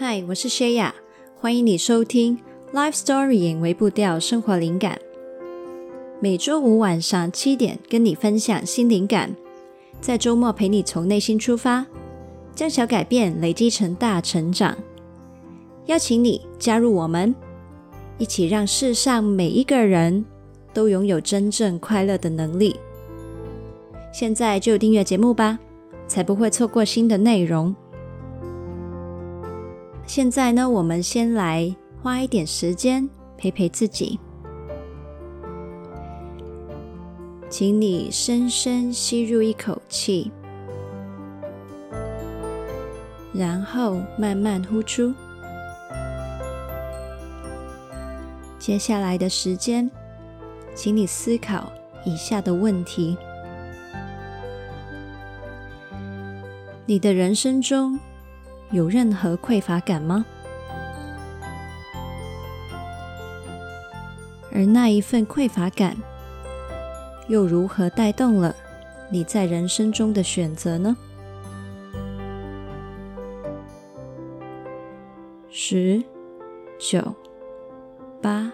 嗨，我是 Shaya，欢迎你收听 Life Story 隐微步调生活灵感。每周五晚上七点，跟你分享新灵感，在周末陪你从内心出发，将小改变累积成大成长。邀请你加入我们，一起让世上每一个人都拥有真正快乐的能力。现在就订阅节目吧，才不会错过新的内容。现在呢，我们先来花一点时间陪陪自己。请你深深吸入一口气，然后慢慢呼出。接下来的时间，请你思考以下的问题：你的人生中，有任何匮乏感吗？而那一份匮乏感，又如何带动了你在人生中的选择呢？十、九、八、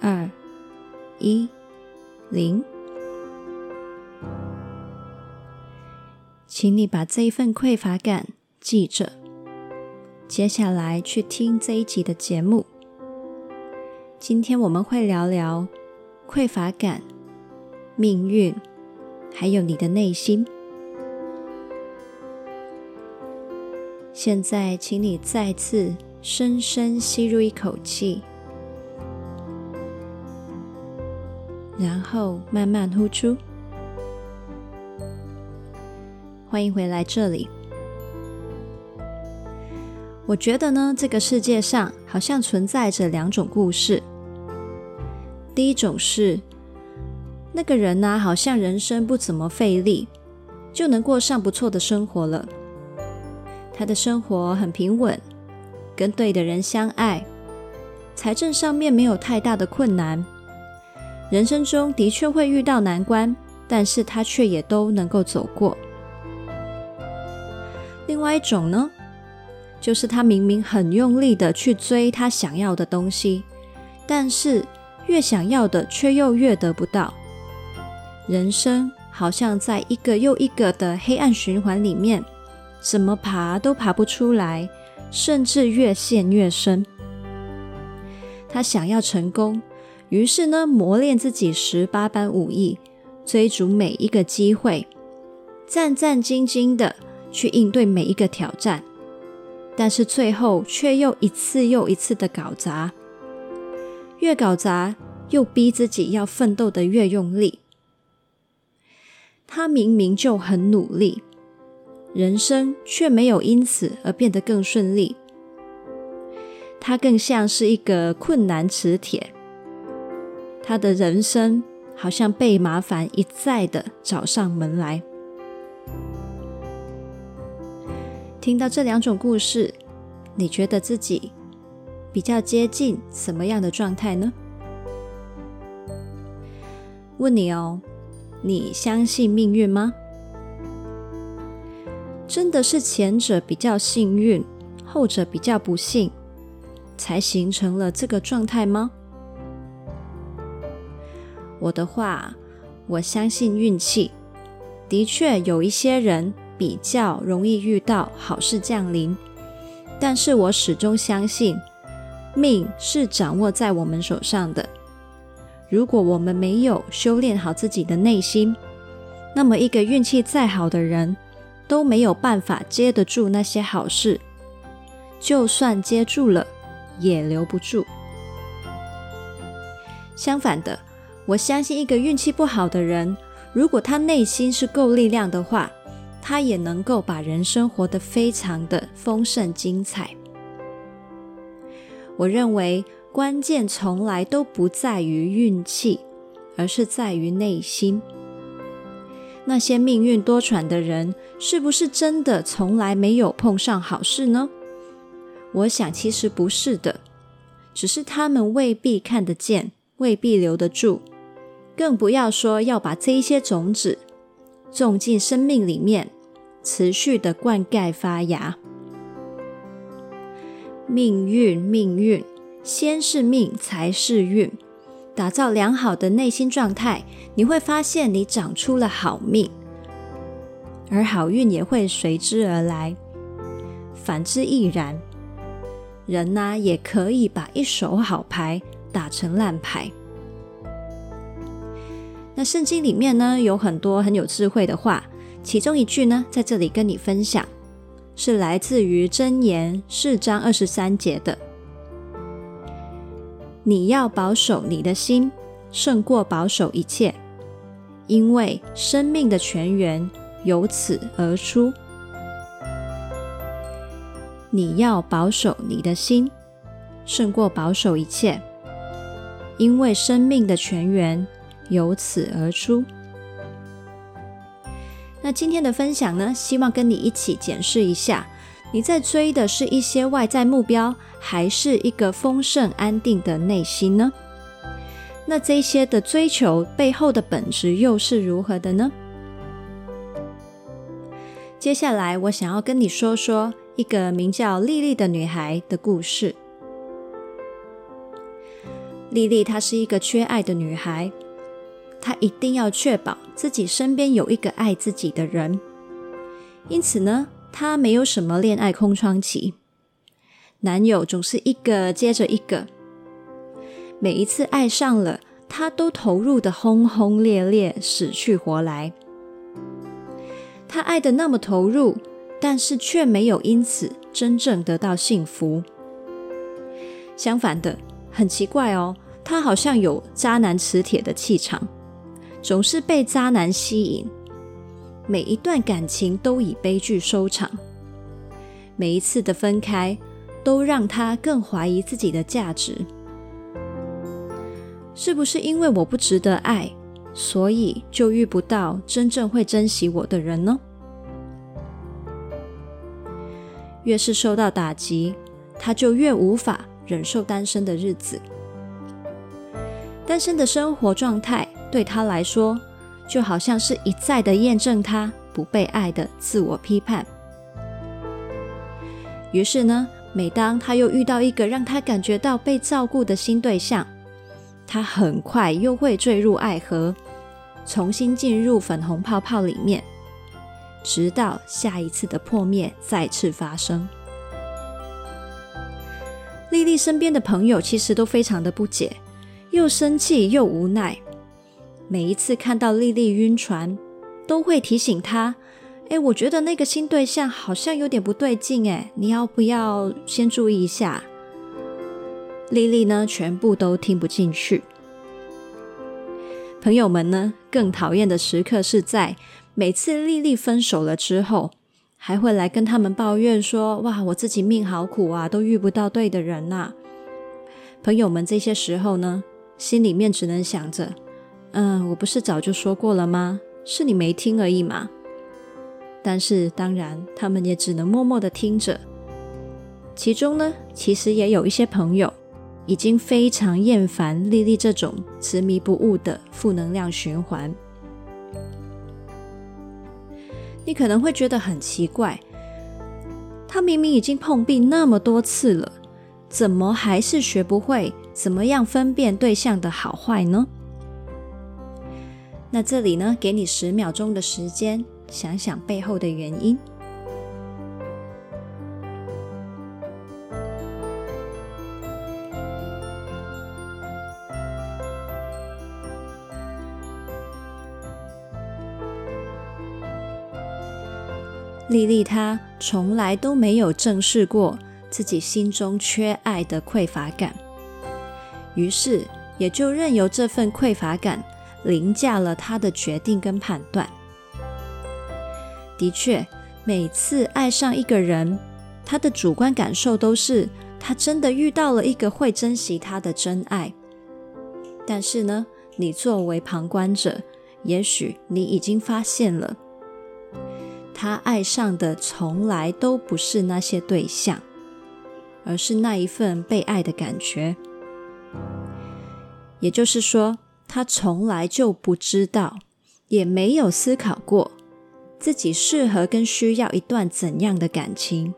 二、一、零。请你把这一份匮乏感记着，接下来去听这一集的节目。今天我们会聊聊匮乏感、命运，还有你的内心。现在，请你再次深深吸入一口气，然后慢慢呼出。欢迎回来这里。我觉得呢，这个世界上好像存在着两种故事。第一种是那个人呢，好像人生不怎么费力，就能过上不错的生活了。他的生活很平稳，跟对的人相爱，财政上面没有太大的困难。人生中的确会遇到难关，但是他却也都能够走过。另外一种呢，就是他明明很用力的去追他想要的东西，但是越想要的却又越得不到。人生好像在一个又一个的黑暗循环里面，怎么爬都爬不出来，甚至越陷越深。他想要成功，于是呢，磨练自己十八般武艺，追逐每一个机会，战战兢兢的。去应对每一个挑战，但是最后却又一次又一次的搞砸，越搞砸又逼自己要奋斗的越用力。他明明就很努力，人生却没有因此而变得更顺利。他更像是一个困难磁铁，他的人生好像被麻烦一再的找上门来。听到这两种故事，你觉得自己比较接近什么样的状态呢？问你哦，你相信命运吗？真的是前者比较幸运，后者比较不幸，才形成了这个状态吗？我的话，我相信运气，的确有一些人。比较容易遇到好事降临，但是我始终相信，命是掌握在我们手上的。如果我们没有修炼好自己的内心，那么一个运气再好的人，都没有办法接得住那些好事，就算接住了，也留不住。相反的，我相信一个运气不好的人，如果他内心是够力量的话，他也能够把人生活得非常的丰盛精彩。我认为关键从来都不在于运气，而是在于内心。那些命运多舛的人，是不是真的从来没有碰上好事呢？我想其实不是的，只是他们未必看得见，未必留得住，更不要说要把这一些种子种进生命里面，持续的灌溉发芽。命运，命运，先是命，才是运。打造良好的内心状态，你会发现你长出了好命，而好运也会随之而来。反之亦然。人呢、也可以把一手好牌打成烂牌。那圣经里面呢，有很多很有智慧的话，其中一句呢，在这里跟你分享。是来自于箴言四章二十三节的。你要保守你的心，胜过保守一切，因为生命的泉源由此而出。你要保守你的心，胜过保守一切，因为生命的泉源由此而出。那今天的分享呢，希望跟你一起检视一下，你在追的是一些外在目标，还是一个丰盛安定的内心呢？那这些的追求背后的本质又是如何的呢？接下来，我想要跟你说说一个名叫丽丽的女孩的故事。丽丽她是一个缺爱的女孩。她一定要确保自己身边有一个爱自己的人，因此呢，她没有什么恋爱空窗期，男友总是一个接着一个，每一次爱上了，她都投入的轰轰烈烈，死去活来。她爱的那么投入，但是却没有因此真正得到幸福。相反的，很奇怪哦，她好像有渣男磁铁的气场。总是被渣男吸引，每一段感情都以悲剧收场。每一次的分开，都让他更怀疑自己的价值。是不是因为我不值得爱，所以就遇不到真正会珍惜我的人呢？越是受到打击，他就越无法忍受单身的日子。单身的生活状态。对他来说，就好像是一再的验证他不被爱的自我批判。于是呢，每当他又遇到一个让他感觉到被照顾的新对象，他很快又会坠入爱河，重新进入粉红泡泡里面，直到下一次的破灭再次发生。丽丽身边的朋友其实都非常的不解，又生气又无奈。每一次看到丽丽晕船，都会提醒她：“哎，我觉得那个新对象好像有点不对劲，哎，你要不要先注意一下？”丽丽呢，全部都听不进去。朋友们呢，更讨厌的时刻是在每次丽丽分手了之后，还会来跟他们抱怨说：“哇，我自己命好苦啊，都遇不到对的人呐。”朋友们这些时候呢，心里面只能想着。嗯，我不是早就说过了吗？是你没听而已嘛。但是当然，他们也只能默默的听着。其中呢，其实也有一些朋友已经非常厌烦丽丽这种执迷不悟的负能量循环。你可能会觉得很奇怪，她明明已经碰壁那么多次了，怎么还是学不会怎么样分辨对象的好坏呢？那这里呢，给你十秒钟的时间，想想背后的原因。丽丽她从来都没有正视过自己心中缺爱的匮乏感，于是也就任由这份匮乏感。凌驾了他的决定跟判断。的确，每次爱上一个人，他的主观感受都是他真的遇到了一个会珍惜他的真爱。但是呢，你作为旁观者，也许你已经发现了，他爱上的从来都不是那些对象，而是那一份被爱的感觉。也就是说，他从来就不知道，也没有思考过自己适合跟需要一段怎样的感情。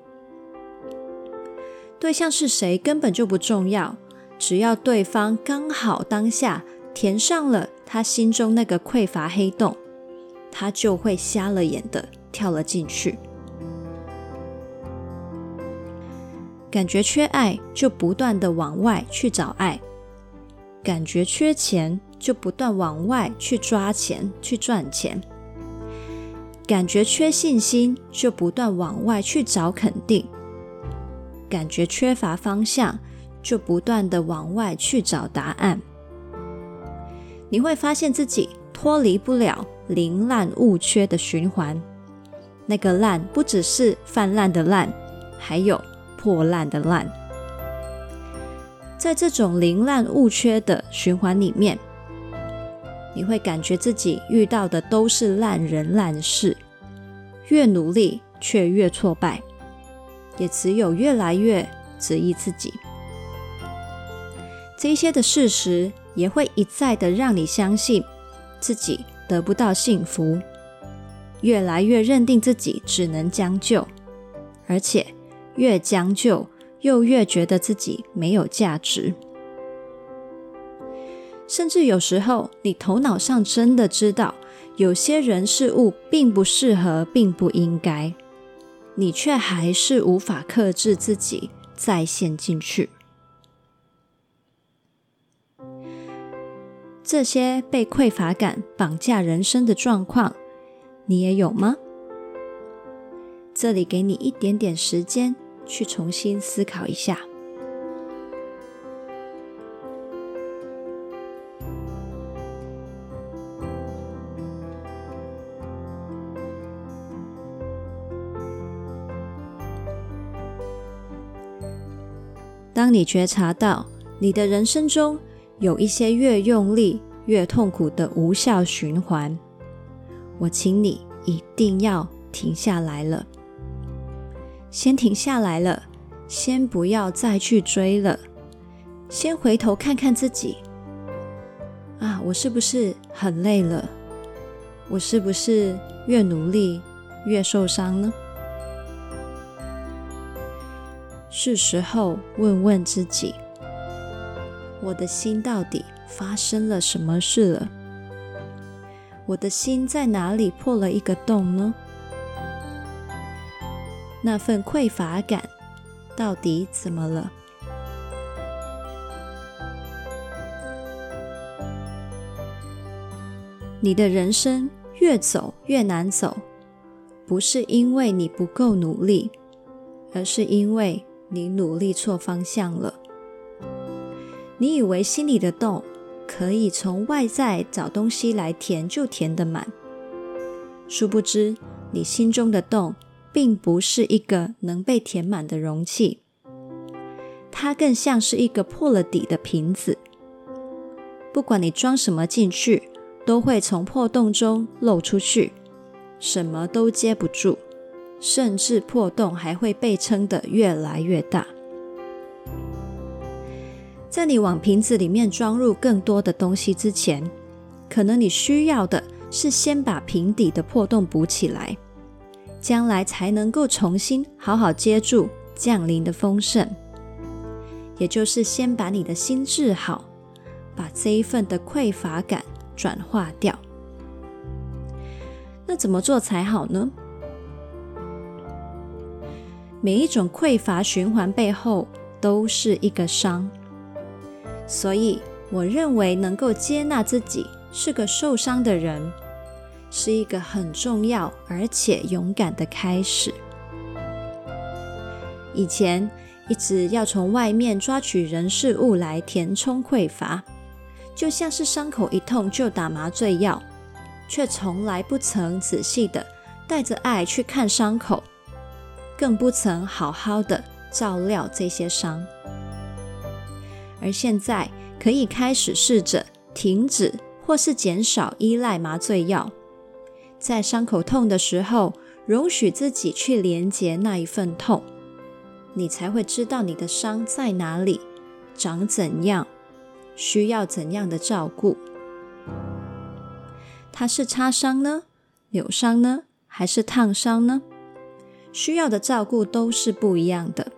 对象是谁根本就不重要，只要对方刚好当下填上了他心中那个匮乏黑洞，他就会瞎了眼的跳了进去。感觉缺爱，就不断的往外去找爱；感觉缺钱，就不断往外去抓钱、去赚钱；感觉缺信心，就不断往外去找肯定；感觉缺乏方向，就不断的往外去找答案。你会发现自己脱离不了宁滥勿缺的循环。那个滥，不只是泛滥的滥，还有。破烂的烂，在这种宁滥勿缺的循环里面，你会感觉自己遇到的都是烂人烂事，越努力却越挫败，也只有越来越质疑自己。这些的事实也会一再的让你相信自己得不到幸福，越来越认定自己只能将就，而且。越将就，又越觉得自己没有价值，甚至有时候，你头脑上真的知道有些人事物并不适合，并不应该，你却还是无法克制自己再陷进去。这些被匮乏感绑架人生的状况，你也有吗？这里给你一点点时间。去重新思考一下。当你觉察到你的人生中有一些越用力越痛苦的无效循环，我请你一定要停下来了。先停下来了，先不要再去追了，先回头看看自己。啊，我是不是很累了？我是不是越努力越受伤呢？是时候问问自己，我的心到底发生了什么事了？我的心在哪里破了一个洞呢？那份匮乏感到底怎么了？你的人生越走越难走，不是因为你不够努力，而是因为你努力错方向了。你以为心里的洞可以从外在找东西来填，就填得满，殊不知你心中的洞。并不是一个能被填满的容器，它更像是一个破了底的瓶子。不管你装什么进去，都会从破洞中漏出去，什么都接不住，甚至破洞还会被撑得越来越大。在你往瓶子里面装入更多的东西之前，可能你需要的是先把瓶底的破洞补起来。将来才能够重新好好接住降临的丰盛，也就是先把你的心治好，把这一份的匮乏感转化掉。那怎么做才好呢？每一种匮乏循环背后都是一个伤，所以我认为能够接纳自己是个受伤的人。是一个很重要而且勇敢的开始。以前一直要从外面抓取人事物来填充匮乏，就像是伤口一痛就打麻醉药，却从来不曾仔细的带着爱去看伤口，更不曾好好的照料这些伤。而现在可以开始试着停止或是减少依赖麻醉药。在伤口痛的时候，容许自己去连接那一份痛，你才会知道你的伤在哪里，长怎样，需要怎样的照顾。它是擦伤呢，扭伤呢，还是烫伤呢？需要的照顾都是不一样的。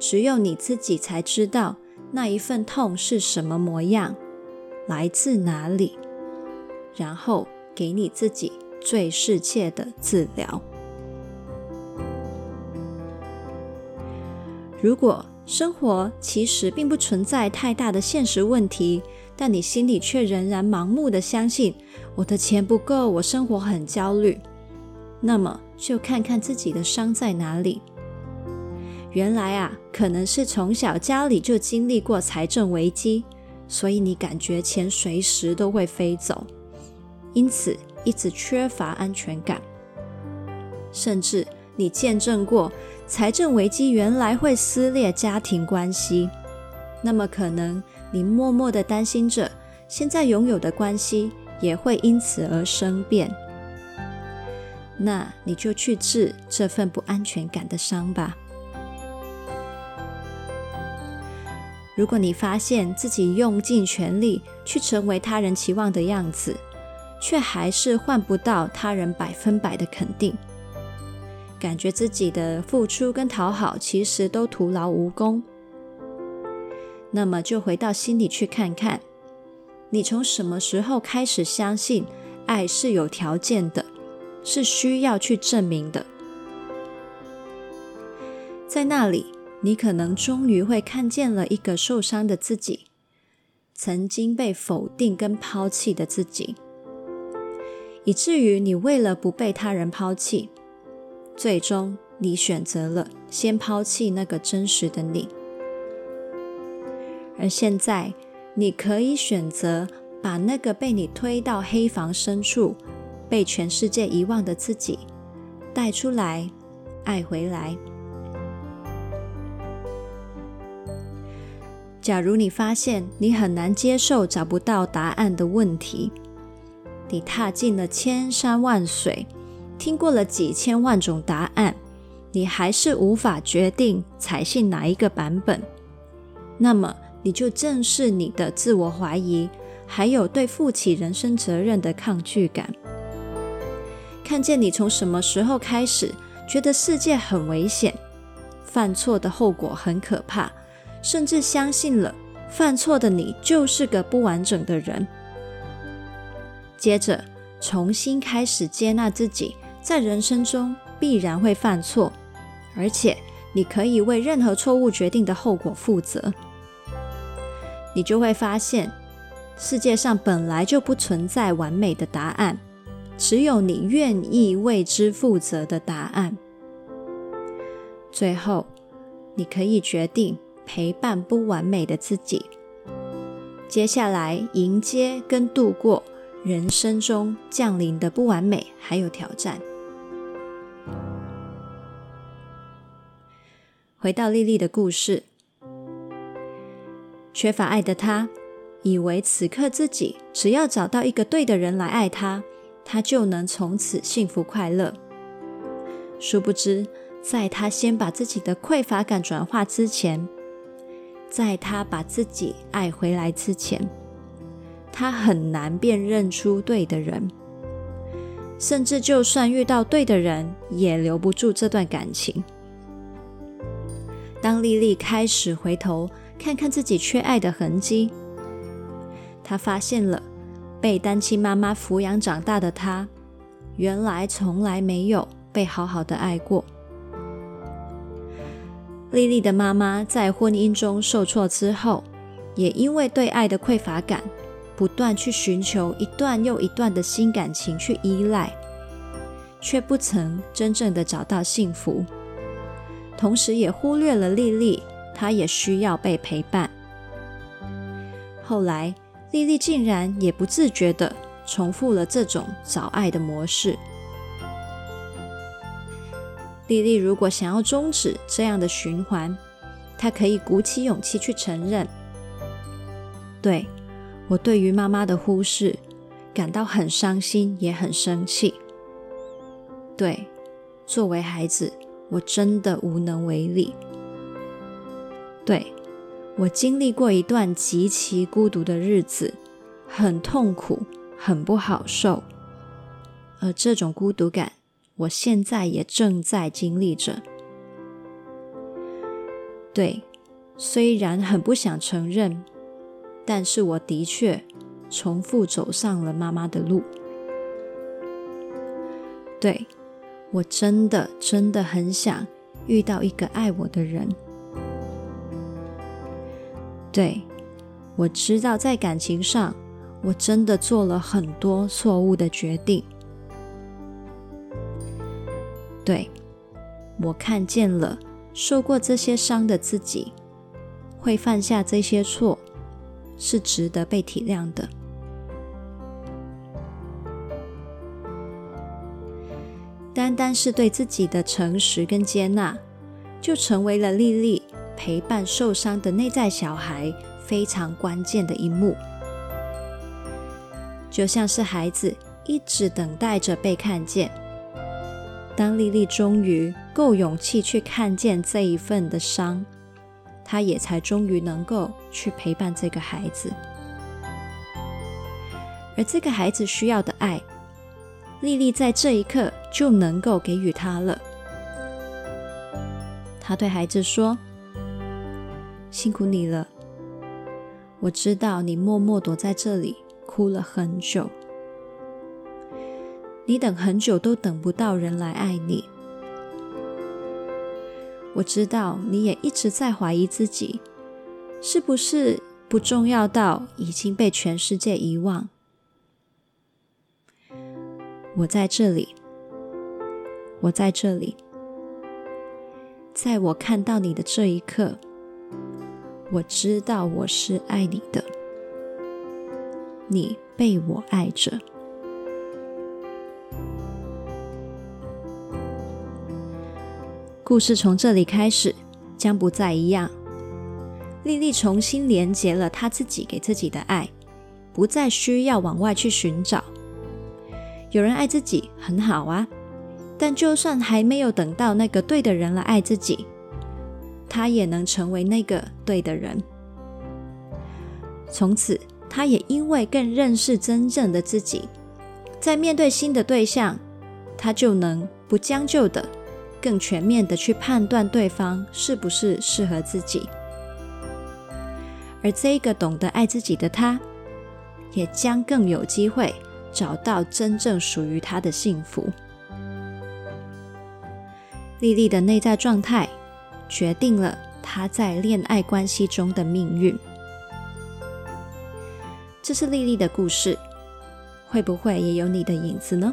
只有你自己才知道那一份痛是什么模样，来自哪里，然后给你自己最适切的治疗。如果生活其实并不存在太大的现实问题，但你心里却仍然盲目的相信我的钱不够，我生活很焦虑，那么就看看自己的伤在哪里。原来啊，可能是从小家里就经历过财政危机，所以你感觉钱随时都会飞走，因此一直缺乏安全感，甚至你见证过。财政危机原来会撕裂家庭关系，那么可能你默默的担心着，现在拥有的关系也会因此而生变。那你就去治这份不安全感的伤吧。如果你发现自己用尽全力去成为他人期望的样子，却还是换不到他人百分百的肯定。感觉自己的付出跟讨好其实都徒劳无功，那么就回到心里去看看，你从什么时候开始相信爱是有条件的，是需要去证明的？在那里，你可能终于会看见了一个受伤的自己，曾经被否定跟抛弃的自己，以至于你为了不被他人抛弃。最终，你选择了先抛弃那个真实的你，而现在，你可以选择把那个被你推到黑房深处、被全世界遗忘的自己带出来，爱回来。假如你发现你很难接受找不到答案的问题，你踏进了千山万水。听过了几千万种答案，你还是无法决定采信哪一个版本，那么你就正视你的自我怀疑，还有对负起人生责任的抗拒感。看见你从什么时候开始觉得世界很危险，犯错的后果很可怕，甚至相信了犯错的你就是个不完整的人。接着重新开始接纳自己。在人生中必然会犯错，而且你可以为任何错误决定的后果负责。你就会发现，世界上本来就不存在完美的答案，只有你愿意为之负责的答案。最后，你可以决定陪伴不完美的自己，接下来迎接跟度过人生中降临的不完美还有挑战。回到莉莉的故事，缺乏爱的她，以为此刻自己只要找到一个对的人来爱她，她就能从此幸福快乐。殊不知，在她先把自己的匮乏感转化之前，在她把自己爱回来之前，他很难辨认出对的人，甚至就算遇到对的人，也留不住这段感情。当莉莉开始回头看看自己缺爱的痕迹，她发现了被单亲妈妈抚养长大的她，原来从来没有被好好的爱过。莉莉的妈妈在婚姻中受挫之后，也因为对爱的匮乏感，不断去寻求一段又一段的新感情去依赖，却不曾真正的找到幸福。同时也忽略了莉莉，她也需要被陪伴。后来，莉莉竟然也不自觉的重复了这种找爱的模式。莉莉如果想要终止这样的循环，她可以鼓起勇气去承认：对，我对于妈妈的忽视感到很伤心，也很生气。对，作为孩子。我真的无能为力。对，我经历过一段极其孤独的日子，很痛苦，很不好受。而这种孤独感，我现在也正在经历着。对，虽然很不想承认，但是我的确重复走上了妈妈的路。对，我真的真的很想遇到一个爱我的人。对，我知道在感情上。我真的做了很多错误的决定。对，我看见了受过这些伤的自己，会犯下这些错，是值得被体谅的。单单是对自己的诚实跟接纳，就成为了丽丽陪伴受伤的内在小孩非常关键的一幕。就像是孩子一直等待着被看见，当丽丽终于够勇气去看见这一份的伤，他也才终于能够去陪伴这个孩子。而这个孩子需要的爱，丽丽在这一刻就能够给予他了。他对孩子说：“辛苦你了，我知道你默默躲在这里。”哭了很久，你等很久都等不到人来爱你。我知道你也一直在怀疑自己，是不是不重要到已经被全世界遗忘？我在这里，我在这里，在我看到你的这一刻，我知道我是爱你的。你被我爱着。故事从这里开始，将不再一样。丽丽重新连接了她自己给自己的爱，不再需要往外去寻找。有人爱自己很好啊，但就算还没有等到那个对的人来爱自己，她也能成为那个对的人。从此。他也因为更认识真正的自己，在面对新的对象，他就能不将就的、更全面的去判断对方是不是适合自己。而这一个懂得爱自己的他，也将更有机会找到真正属于他的幸福。丽丽的内在状态，决定了她在恋爱关系中的命运。这是丽丽的故事，会不会也有你的影子呢？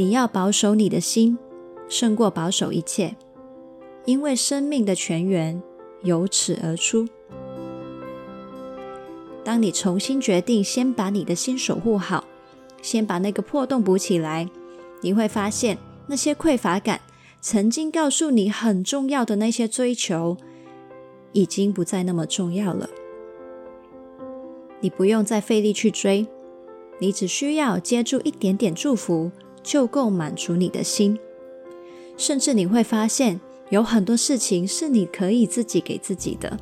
你要保守你的心，胜过保守一切，因为生命的泉源由此而出。当你重新决定先把你的心守护好，先把那个破洞补起来，你会发现那些匮乏感，曾经告诉你很重要的那些追求。已经不再那么重要了。你不用再费力去追，你只需要接住一点点祝福，就够满足你的心。甚至你会发现，有很多事情是你可以自己给自己的。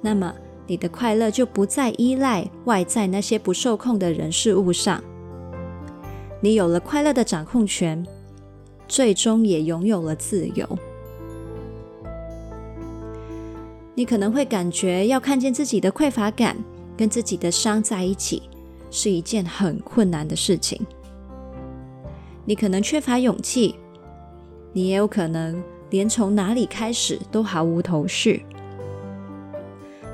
那么，你的快乐就不再依赖外在那些不受控的人事物上。你有了快乐的掌控权，最终也拥有了自由。你可能会感觉要看见自己的匮乏感跟自己的伤在一起是一件很困难的事情。你可能缺乏勇气，你也有可能连从哪里开始都毫无头绪。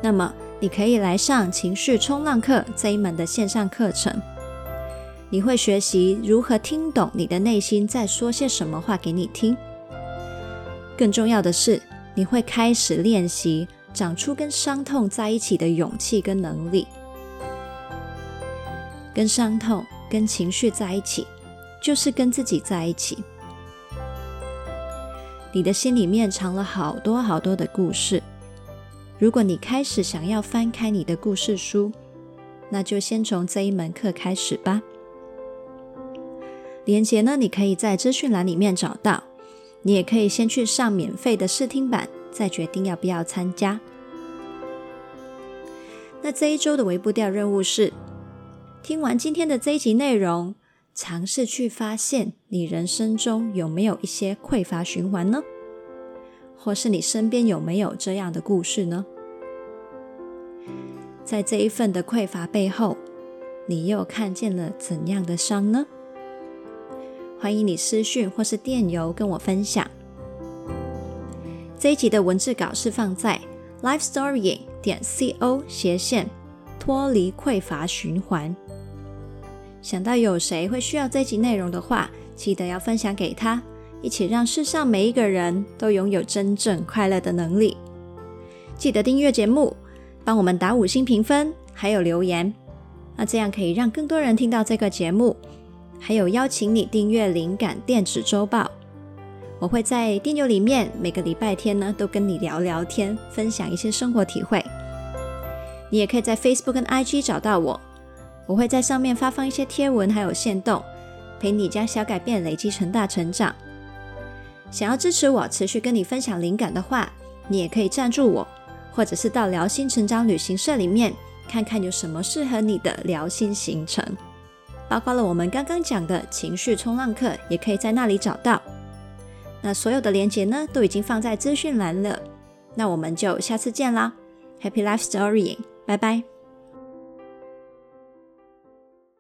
那么，你可以来上情绪冲浪课这一门的线上课程。你会学习如何听懂你的内心在说些什么话给你听。更重要的是，你会开始练习长出跟伤痛在一起的勇气跟能力，跟伤痛、跟情绪在一起，就是跟自己在一起。你的心里面藏了好多好多的故事。如果你开始想要翻开你的故事书，那就先从这一门课开始吧。连结呢，你可以在资讯栏里面找到。你也可以先去上免费的试听版，再决定要不要参加。那这一周的微步调任务是：听完今天的这一集内容，尝试去发现你人生中有没有一些匮乏循环呢？或是你身边有没有这样的故事呢？在这一份的匮乏背后，你又看见了怎样的伤呢？欢迎你私讯或是电邮跟我分享。这一集的文字稿是放在 lifestorying 点 co 斜线脱离匮乏循环。想到有谁会需要这集内容的话，记得要分享给他，一起让世上每一个人都拥有真正快乐的能力。记得订阅节目，帮我们打五星评分，还有留言，那这样可以让更多人听到这个节目。还有邀请你订阅灵感电子周报，我会在电邮里面每个礼拜天呢都跟你聊聊天，分享一些生活体会。你也可以在 Facebook 跟 IG 找到我，我会在上面发放一些贴文，还有限动，陪你将小改变累积成大成长。想要支持我持续跟你分享灵感的话，你也可以赞助我，或者是到聊心成长旅行社里面看看有什么适合你的聊心行程。包括了我们刚刚讲的情绪冲浪课，也可以在那里找到。那所有的链接呢，都已经放在资讯栏了。那我们就下次见啦，Happy Life Story，拜拜。